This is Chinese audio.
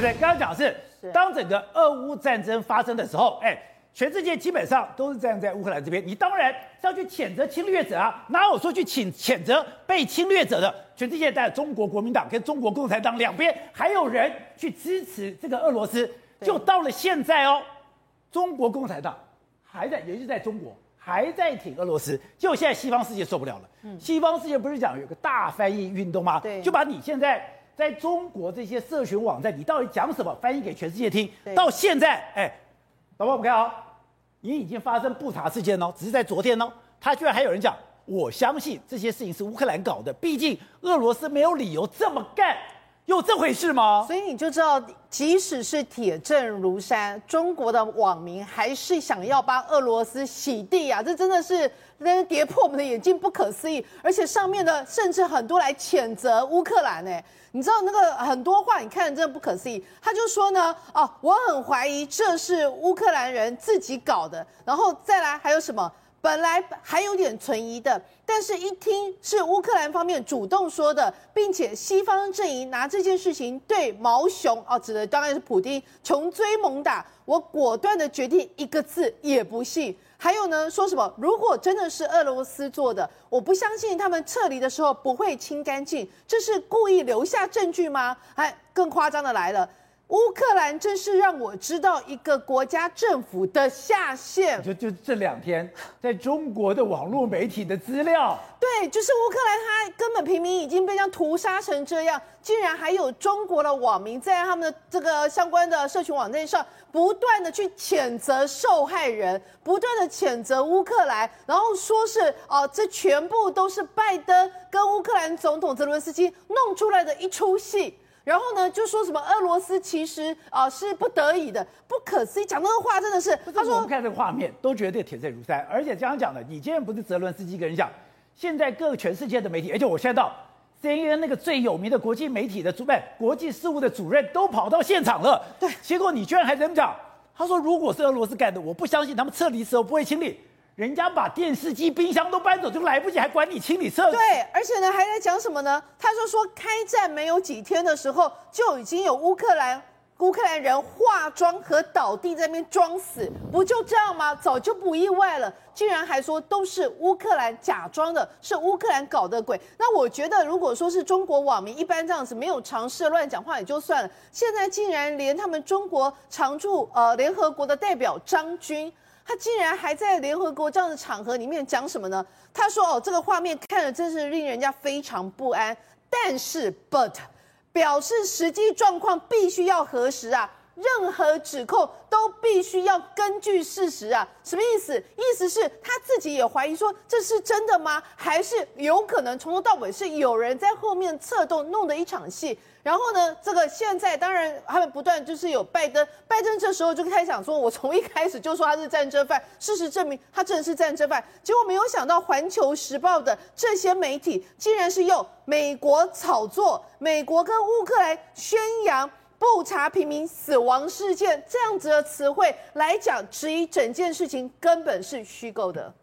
对？刚刚讲的是，是当整个俄乌战争发生的时候，哎，全世界基本上都是站在乌克兰这边。你当然是要去谴责侵略者啊，哪有说去谴谴责被侵略者的？全世界在中国国民党跟中国共产党两边，还有人去支持这个俄罗斯。就到了现在哦，中国共产党还在，也就是在中国还在挺俄罗斯。就现在西方世界受不了了，嗯，西方世界不是讲有个大翻译运动吗？对，就把你现在。在中国这些社群网站，你到底讲什么？翻译给全世界听。到现在，哎，老婆，我们看啊，你已经发生不查事件哦，只是在昨天哦，他居然还有人讲，我相信这些事情是乌克兰搞的，毕竟俄罗斯没有理由这么干。有这回事吗？所以你就知道，即使是铁证如山，中国的网民还是想要帮俄罗斯洗地啊！这真的是那跌破我们的眼镜，不可思议。而且上面的甚至很多来谴责乌克兰，哎，你知道那个很多话，你看真的不可思议。他就说呢，哦，我很怀疑这是乌克兰人自己搞的，然后再来还有什么？本来还有点存疑的，但是一听是乌克兰方面主动说的，并且西方阵营拿这件事情对毛熊哦，指的当然是普丁穷追猛打，我果断的决定一个字也不信。还有呢，说什么如果真的是俄罗斯做的，我不相信他们撤离的时候不会清干净，这是故意留下证据吗？还更夸张的来了。乌克兰真是让我知道一个国家政府的下限。就就这两天，在中国的网络媒体的资料，对，就是乌克兰，他根本平民已经被这样屠杀成这样，竟然还有中国的网民在他们的这个相关的社群网站上，不断的去谴责受害人，不断的谴责乌克兰，然后说是哦、呃，这全部都是拜登跟乌克兰总统泽伦斯基弄出来的一出戏。然后呢，就说什么俄罗斯其实啊、呃、是不得已的，不可思议。讲那个话真的是，他说我们看这个画面都觉得铁证如山。而且刚刚讲的，你今天不是泽伦斯基跟人讲，现在各个全世界的媒体，而且我现在到 CNN 那个最有名的国际媒体的主办国际事务的主任都跑到现场了。对，结果你居然还这么讲？他说如果是俄罗斯干的，我不相信他们撤离时候不会清理。人家把电视机、冰箱都搬走就来不及，还管你清理厕所？对，而且呢，还在讲什么呢？他就说开战没有几天的时候，就已经有乌克兰乌克兰人化妆和倒地在那边装死，不就这样吗？早就不意外了。竟然还说都是乌克兰假装的，是乌克兰搞的鬼。那我觉得，如果说是中国网民一般这样子没有尝试乱讲话也就算了，现在竟然连他们中国常驻呃联合国的代表张军。他竟然还在联合国这样的场合里面讲什么呢？他说：“哦，这个画面看了真是令人家非常不安。但是，but 表示实际状况必须要核实啊，任何指控都必须要根据事实啊。什么意思？意思是他自己也怀疑说这是真的吗？还是有可能从头到尾是有人在后面策动弄的一场戏？”然后呢，这个现在当然他们不断就是有拜登，拜登这时候就开始想说，我从一开始就说他是战争犯，事实证明他真的是战争犯。结果没有想到，《环球时报》的这些媒体竟然是用美国炒作、美国跟乌克兰宣扬不查平民死亡事件这样子的词汇来讲，质疑整件事情根本是虚构的。